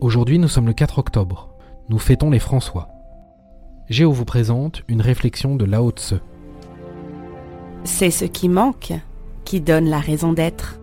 Aujourd'hui, nous sommes le 4 octobre. Nous fêtons les François. Géo vous présente une réflexion de Lao Tse. C'est ce qui manque qui donne la raison d'être.